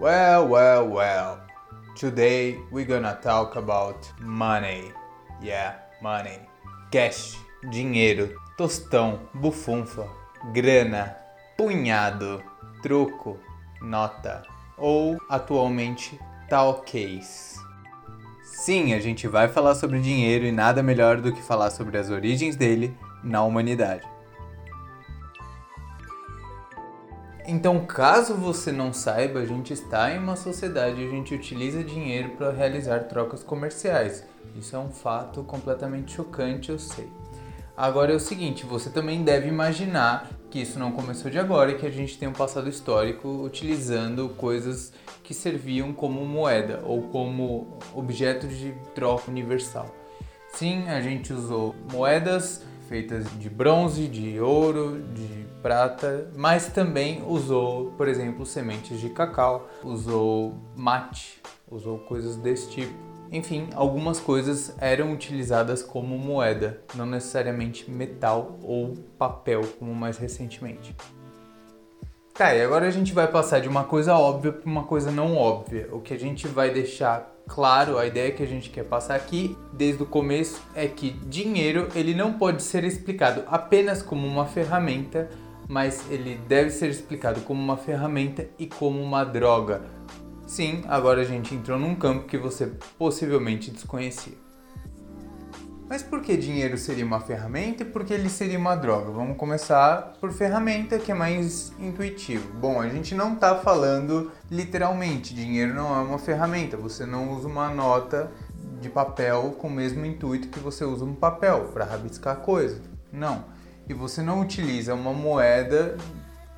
Well, well, well. Today we're gonna talk about money. Yeah, money. Cash, dinheiro, tostão, bufunfa, grana, punhado, troco, nota ou atualmente tal case. Sim, a gente vai falar sobre dinheiro e nada melhor do que falar sobre as origens dele na humanidade. Então, caso você não saiba, a gente está em uma sociedade e a gente utiliza dinheiro para realizar trocas comerciais. Isso é um fato completamente chocante, eu sei. Agora é o seguinte, você também deve imaginar que isso não começou de agora e que a gente tem um passado histórico utilizando coisas que serviam como moeda ou como objeto de troca universal. Sim, a gente usou moedas feitas de bronze, de ouro, de prata, mas também usou, por exemplo, sementes de cacau, usou mate, usou coisas desse tipo. Enfim, algumas coisas eram utilizadas como moeda, não necessariamente metal ou papel, como mais recentemente. Tá, e agora a gente vai passar de uma coisa óbvia para uma coisa não óbvia. O que a gente vai deixar claro, a ideia que a gente quer passar aqui desde o começo é que dinheiro ele não pode ser explicado apenas como uma ferramenta, mas ele deve ser explicado como uma ferramenta e como uma droga. Sim, agora a gente entrou num campo que você possivelmente desconhecia. Mas por que dinheiro seria uma ferramenta e por que ele seria uma droga? Vamos começar por ferramenta, que é mais intuitivo. Bom, a gente não está falando literalmente, dinheiro não é uma ferramenta. Você não usa uma nota de papel com o mesmo intuito que você usa um papel para rabiscar coisa. Não. E você não utiliza uma moeda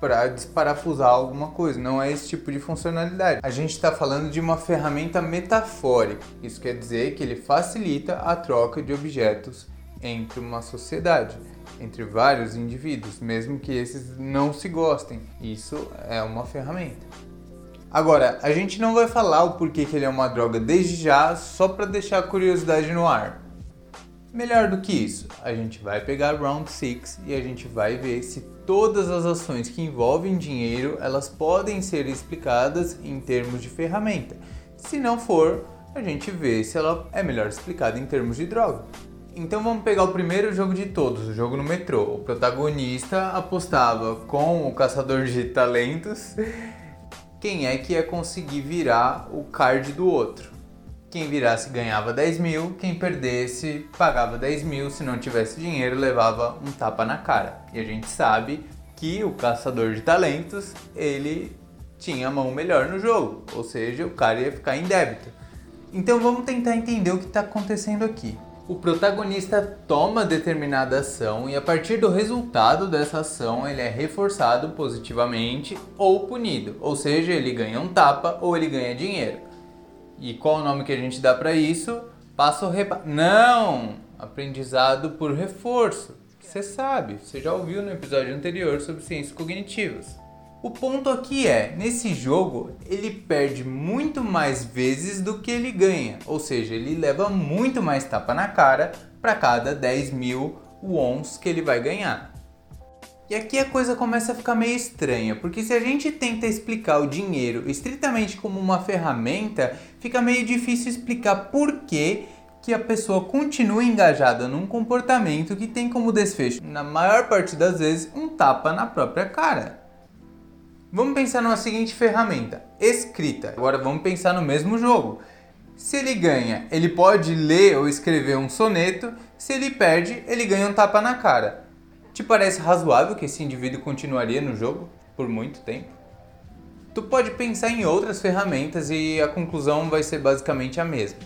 para desparafusar alguma coisa. Não é esse tipo de funcionalidade. A gente está falando de uma ferramenta metafórica. Isso quer dizer que ele facilita a troca de objetos entre uma sociedade, entre vários indivíduos, mesmo que esses não se gostem. Isso é uma ferramenta. Agora, a gente não vai falar o porquê que ele é uma droga desde já, só para deixar a curiosidade no ar. Melhor do que isso, a gente vai pegar Round 6 e a gente vai ver se todas as ações que envolvem dinheiro, elas podem ser explicadas em termos de ferramenta. Se não for, a gente vê se ela é melhor explicada em termos de droga. Então vamos pegar o primeiro jogo de todos, o jogo no metrô. O protagonista apostava com o caçador de talentos quem é que ia conseguir virar o card do outro. Quem virasse ganhava 10 mil, quem perdesse pagava 10 mil, se não tivesse dinheiro levava um tapa na cara. E a gente sabe que o caçador de talentos ele tinha a mão melhor no jogo, ou seja, o cara ia ficar em débito. Então vamos tentar entender o que está acontecendo aqui. O protagonista toma determinada ação e a partir do resultado dessa ação ele é reforçado positivamente ou punido, ou seja, ele ganha um tapa ou ele ganha dinheiro. E qual o nome que a gente dá para isso? Passo repa... Não! Aprendizado por reforço. Você sabe, você já ouviu no episódio anterior sobre ciências cognitivas. O ponto aqui é, nesse jogo, ele perde muito mais vezes do que ele ganha. Ou seja, ele leva muito mais tapa na cara para cada 10 mil wons que ele vai ganhar. E aqui a coisa começa a ficar meio estranha, porque se a gente tenta explicar o dinheiro estritamente como uma ferramenta, fica meio difícil explicar por que que a pessoa continua engajada num comportamento que tem como desfecho, na maior parte das vezes, um tapa na própria cara. Vamos pensar numa seguinte ferramenta: escrita. Agora vamos pensar no mesmo jogo. Se ele ganha, ele pode ler ou escrever um soneto. Se ele perde, ele ganha um tapa na cara. Te parece razoável que esse indivíduo continuaria no jogo por muito tempo? Tu pode pensar em outras ferramentas e a conclusão vai ser basicamente a mesma.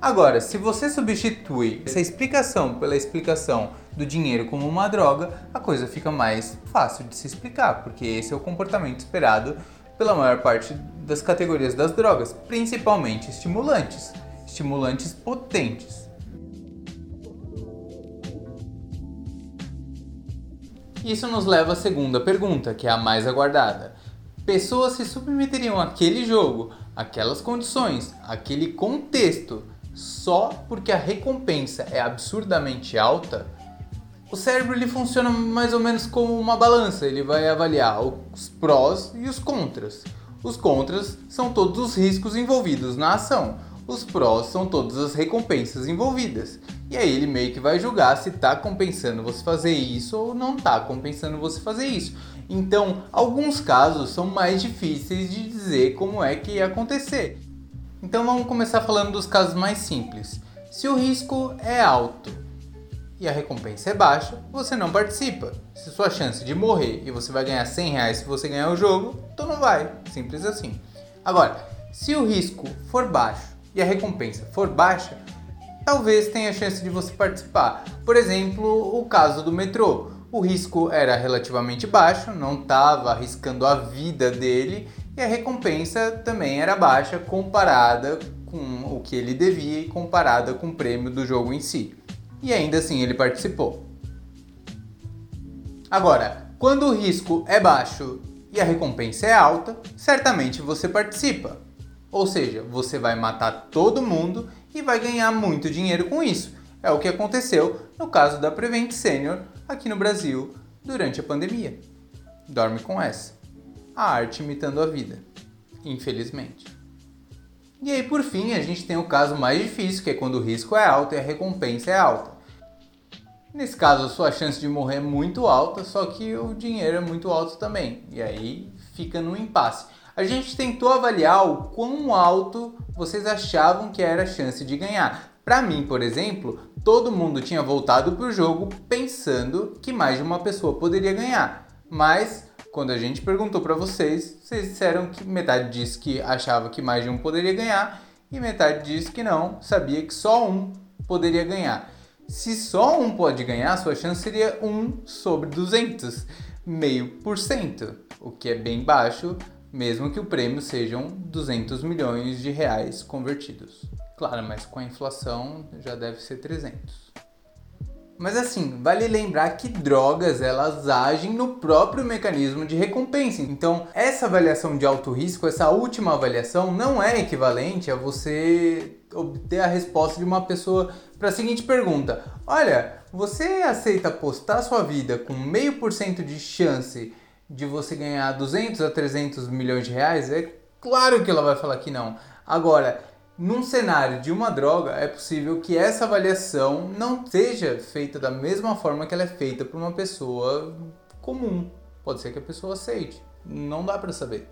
Agora, se você substitui essa explicação pela explicação do dinheiro como uma droga, a coisa fica mais fácil de se explicar, porque esse é o comportamento esperado pela maior parte das categorias das drogas, principalmente estimulantes, estimulantes potentes. Isso nos leva à segunda pergunta, que é a mais aguardada. Pessoas se submeteriam àquele jogo, aquelas condições, aquele contexto, só porque a recompensa é absurdamente alta? O cérebro ele funciona mais ou menos como uma balança, ele vai avaliar os prós e os contras. Os contras são todos os riscos envolvidos na ação. Os prós são todas as recompensas envolvidas. E aí ele meio que vai julgar se tá compensando você fazer isso ou não tá compensando você fazer isso. Então, alguns casos são mais difíceis de dizer como é que ia acontecer. Então vamos começar falando dos casos mais simples. Se o risco é alto e a recompensa é baixa, você não participa. Se sua chance de morrer e você vai ganhar 100 reais se você ganhar o jogo, então não vai. Simples assim. Agora, se o risco for baixo e a recompensa for baixa, talvez tenha chance de você participar. Por exemplo, o caso do metrô. O risco era relativamente baixo, não estava arriscando a vida dele e a recompensa também era baixa comparada com o que ele devia e comparada com o prêmio do jogo em si. E ainda assim ele participou. Agora, quando o risco é baixo e a recompensa é alta, certamente você participa. Ou seja, você vai matar todo mundo e vai ganhar muito dinheiro com isso. É o que aconteceu no caso da Prevent Senior aqui no Brasil durante a pandemia. Dorme com essa. A arte imitando a vida. Infelizmente. E aí, por fim, a gente tem o caso mais difícil, que é quando o risco é alto e a recompensa é alta. Nesse caso, a sua chance de morrer é muito alta, só que o dinheiro é muito alto também. E aí fica no impasse. A gente tentou avaliar o quão alto vocês achavam que era a chance de ganhar. Para mim, por exemplo, todo mundo tinha voltado para o jogo pensando que mais de uma pessoa poderia ganhar. Mas quando a gente perguntou para vocês, vocês disseram que metade disse que achava que mais de um poderia ganhar e metade disse que não, sabia que só um poderia ganhar. Se só um pode ganhar, sua chance seria 1 sobre 200, meio por cento, o que é bem baixo mesmo que o prêmio sejam 200 milhões de reais convertidos. Claro, mas com a inflação já deve ser 300. Mas assim, vale lembrar que drogas elas agem no próprio mecanismo de recompensa. Então, essa avaliação de alto risco, essa última avaliação, não é equivalente a você obter a resposta de uma pessoa para a seguinte pergunta: Olha, você aceita apostar sua vida com meio por cento de chance de você ganhar 200 a 300 milhões de reais, é claro que ela vai falar que não. Agora, num cenário de uma droga, é possível que essa avaliação não seja feita da mesma forma que ela é feita por uma pessoa comum. Pode ser que a pessoa aceite, não dá para saber.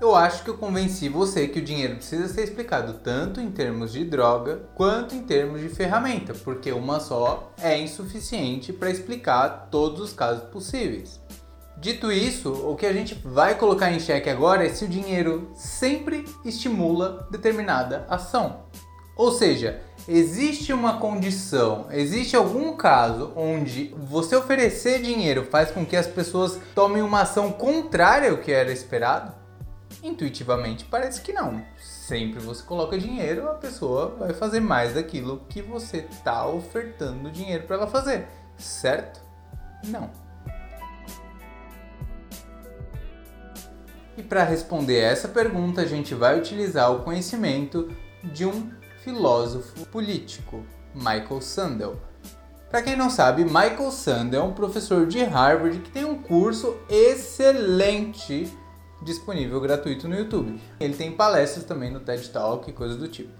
Eu acho que eu convenci você que o dinheiro precisa ser explicado tanto em termos de droga quanto em termos de ferramenta, porque uma só é insuficiente para explicar todos os casos possíveis. Dito isso, o que a gente vai colocar em xeque agora é se o dinheiro sempre estimula determinada ação. Ou seja, existe uma condição, existe algum caso onde você oferecer dinheiro faz com que as pessoas tomem uma ação contrária ao que era esperado? Intuitivamente parece que não. Sempre você coloca dinheiro, a pessoa vai fazer mais daquilo que você está ofertando dinheiro para ela fazer, certo? Não. E para responder essa pergunta, a gente vai utilizar o conhecimento de um filósofo político, Michael Sandel. Para quem não sabe, Michael Sandel é um professor de Harvard que tem um curso excelente disponível gratuito no YouTube. Ele tem palestras também no TED Talk e coisas do tipo.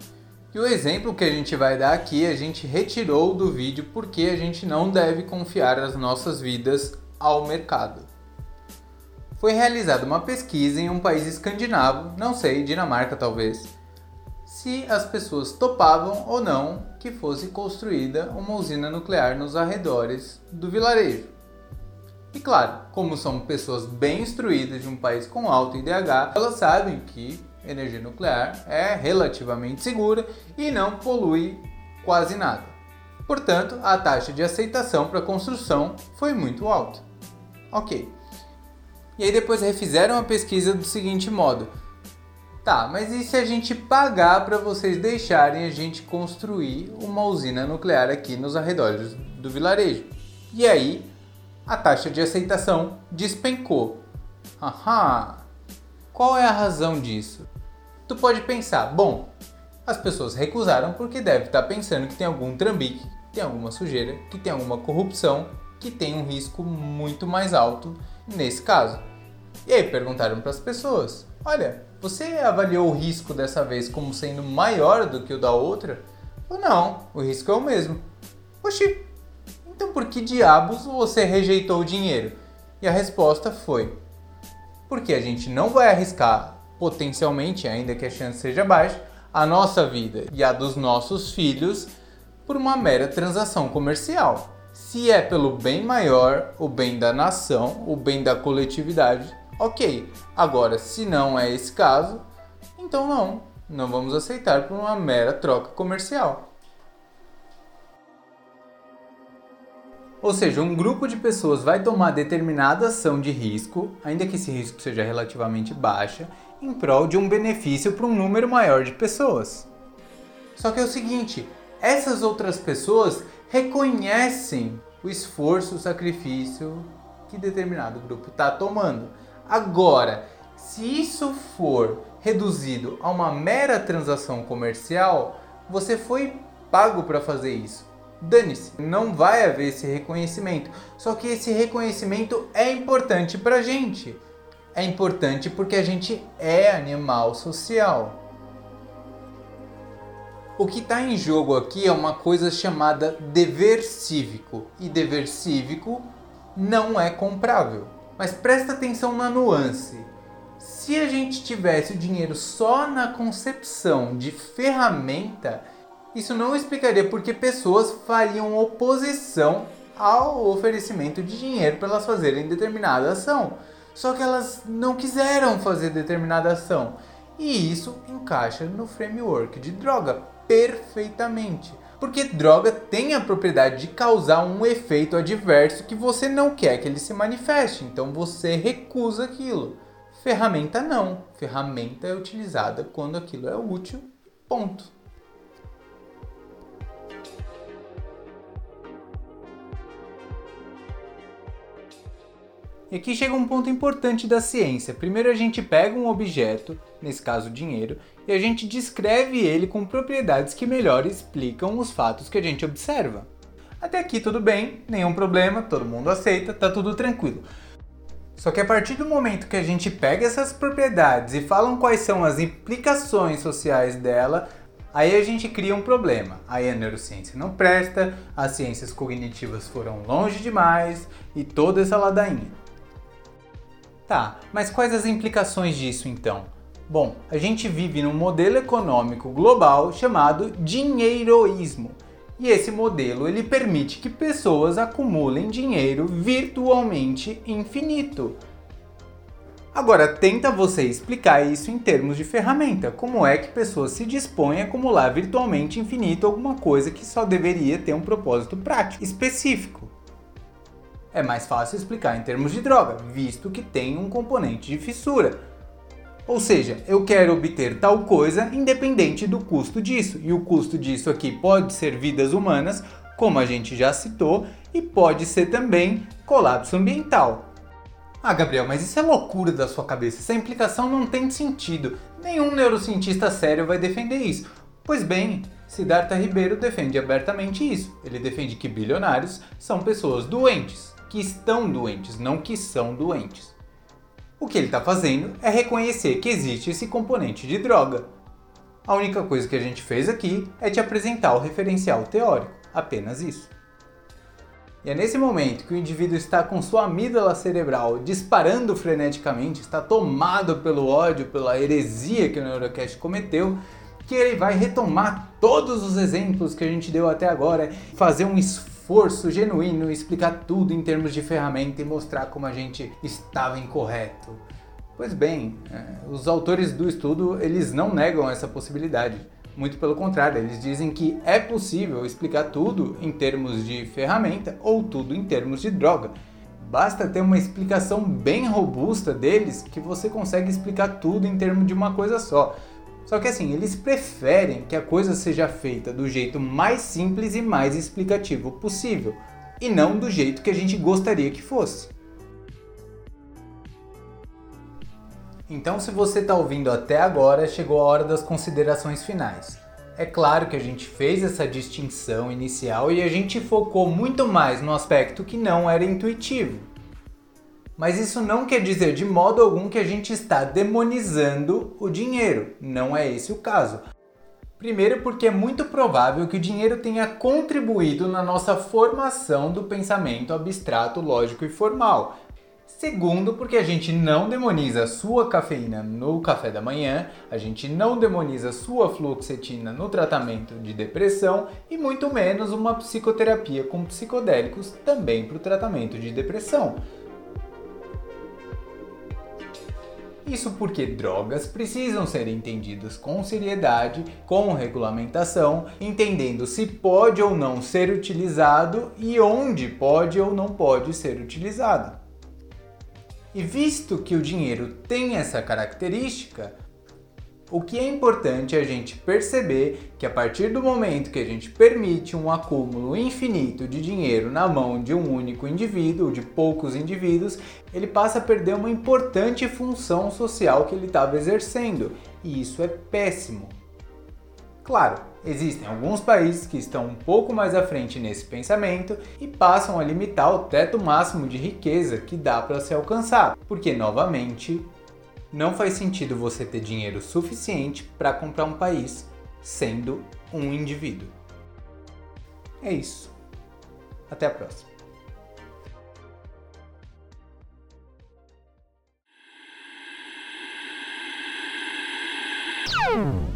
E o exemplo que a gente vai dar aqui, a gente retirou do vídeo porque a gente não deve confiar as nossas vidas ao mercado. Foi realizada uma pesquisa em um país escandinavo, não sei, Dinamarca talvez, se as pessoas topavam ou não que fosse construída uma usina nuclear nos arredores do vilarejo. E claro, como são pessoas bem instruídas de um país com alto IDH, elas sabem que energia nuclear é relativamente segura e não polui quase nada. Portanto, a taxa de aceitação para construção foi muito alta. Ok. E aí depois refizeram a pesquisa do seguinte modo: Tá, mas e se a gente pagar para vocês deixarem a gente construir uma usina nuclear aqui nos arredores do vilarejo? E aí a taxa de aceitação despencou. Aham! Qual é a razão disso? Tu pode pensar, bom, as pessoas recusaram porque deve estar pensando que tem algum trambique, tem alguma sujeira, que tem alguma corrupção, que tem um risco muito mais alto nesse caso. E aí perguntaram para as pessoas: Olha, você avaliou o risco dessa vez como sendo maior do que o da outra? Ou não, o risco é o mesmo. Oxi, então por que diabos você rejeitou o dinheiro? E a resposta foi: Porque a gente não vai arriscar, potencialmente, ainda que a chance seja baixa, a nossa vida e a dos nossos filhos por uma mera transação comercial. Se é pelo bem maior, o bem da nação, o bem da coletividade, ok. Agora, se não é esse caso, então não, não vamos aceitar por uma mera troca comercial. Ou seja, um grupo de pessoas vai tomar determinada ação de risco, ainda que esse risco seja relativamente baixa, em prol de um benefício para um número maior de pessoas. Só que é o seguinte, essas outras pessoas reconhecem o esforço, o sacrifício que determinado grupo está tomando. Agora, se isso for reduzido a uma mera transação comercial, você foi pago para fazer isso dane-se, não vai haver esse reconhecimento. Só que esse reconhecimento é importante pra gente. É importante porque a gente é animal social. O que está em jogo aqui é uma coisa chamada dever cívico. E dever cívico não é comprável. Mas presta atenção na nuance. Se a gente tivesse o dinheiro só na concepção de ferramenta, isso não explicaria por que pessoas fariam oposição ao oferecimento de dinheiro para elas fazerem determinada ação. Só que elas não quiseram fazer determinada ação. E isso encaixa no framework de droga perfeitamente. Porque droga tem a propriedade de causar um efeito adverso que você não quer que ele se manifeste, então você recusa aquilo. Ferramenta não. Ferramenta é utilizada quando aquilo é útil. Ponto. E aqui chega um ponto importante da ciência. Primeiro a gente pega um objeto, nesse caso dinheiro, e a gente descreve ele com propriedades que melhor explicam os fatos que a gente observa. Até aqui tudo bem, nenhum problema, todo mundo aceita, tá tudo tranquilo. Só que a partir do momento que a gente pega essas propriedades e falam quais são as implicações sociais dela, aí a gente cria um problema. Aí a neurociência não presta, as ciências cognitivas foram longe demais e toda essa ladainha. Tá, mas quais as implicações disso então? Bom, a gente vive num modelo econômico global chamado dinheiroísmo. E esse modelo ele permite que pessoas acumulem dinheiro virtualmente infinito. Agora tenta você explicar isso em termos de ferramenta. Como é que pessoas se dispõem a acumular virtualmente infinito alguma coisa que só deveria ter um propósito prático específico? É mais fácil explicar em termos de droga, visto que tem um componente de fissura. Ou seja, eu quero obter tal coisa independente do custo disso, e o custo disso aqui pode ser vidas humanas, como a gente já citou, e pode ser também colapso ambiental. Ah, Gabriel, mas isso é loucura da sua cabeça. Essa implicação não tem sentido. Nenhum neurocientista sério vai defender isso. Pois bem, Siddhartha Ribeiro defende abertamente isso. Ele defende que bilionários são pessoas doentes que estão doentes, não que são doentes. O que ele está fazendo é reconhecer que existe esse componente de droga. A única coisa que a gente fez aqui é te apresentar o referencial teórico, apenas isso. E é nesse momento que o indivíduo está com sua amígdala cerebral disparando freneticamente, está tomado pelo ódio, pela heresia que o Neurocast cometeu, que ele vai retomar todos os exemplos que a gente deu até agora, fazer um esforço esforço genuíno explicar tudo em termos de ferramenta e mostrar como a gente estava incorreto. Pois bem, é, os autores do estudo eles não negam essa possibilidade. Muito pelo contrário, eles dizem que é possível explicar tudo em termos de ferramenta ou tudo em termos de droga. Basta ter uma explicação bem robusta deles que você consegue explicar tudo em termos de uma coisa só. Só que assim, eles preferem que a coisa seja feita do jeito mais simples e mais explicativo possível, e não do jeito que a gente gostaria que fosse. Então, se você está ouvindo até agora, chegou a hora das considerações finais. É claro que a gente fez essa distinção inicial e a gente focou muito mais no aspecto que não era intuitivo. Mas isso não quer dizer de modo algum que a gente está demonizando o dinheiro. Não é esse o caso. Primeiro, porque é muito provável que o dinheiro tenha contribuído na nossa formação do pensamento abstrato, lógico e formal. Segundo, porque a gente não demoniza sua cafeína no café da manhã, a gente não demoniza sua fluoxetina no tratamento de depressão e muito menos uma psicoterapia com psicodélicos também para o tratamento de depressão. Isso porque drogas precisam ser entendidas com seriedade, com regulamentação, entendendo se pode ou não ser utilizado e onde pode ou não pode ser utilizado. E visto que o dinheiro tem essa característica, o que é importante é a gente perceber que a partir do momento que a gente permite um acúmulo infinito de dinheiro na mão de um único indivíduo, de poucos indivíduos, ele passa a perder uma importante função social que ele estava exercendo, e isso é péssimo. Claro, existem alguns países que estão um pouco mais à frente nesse pensamento e passam a limitar o teto máximo de riqueza que dá para se alcançar, porque novamente não faz sentido você ter dinheiro suficiente para comprar um país sendo um indivíduo. É isso. Até a próxima. Hmm.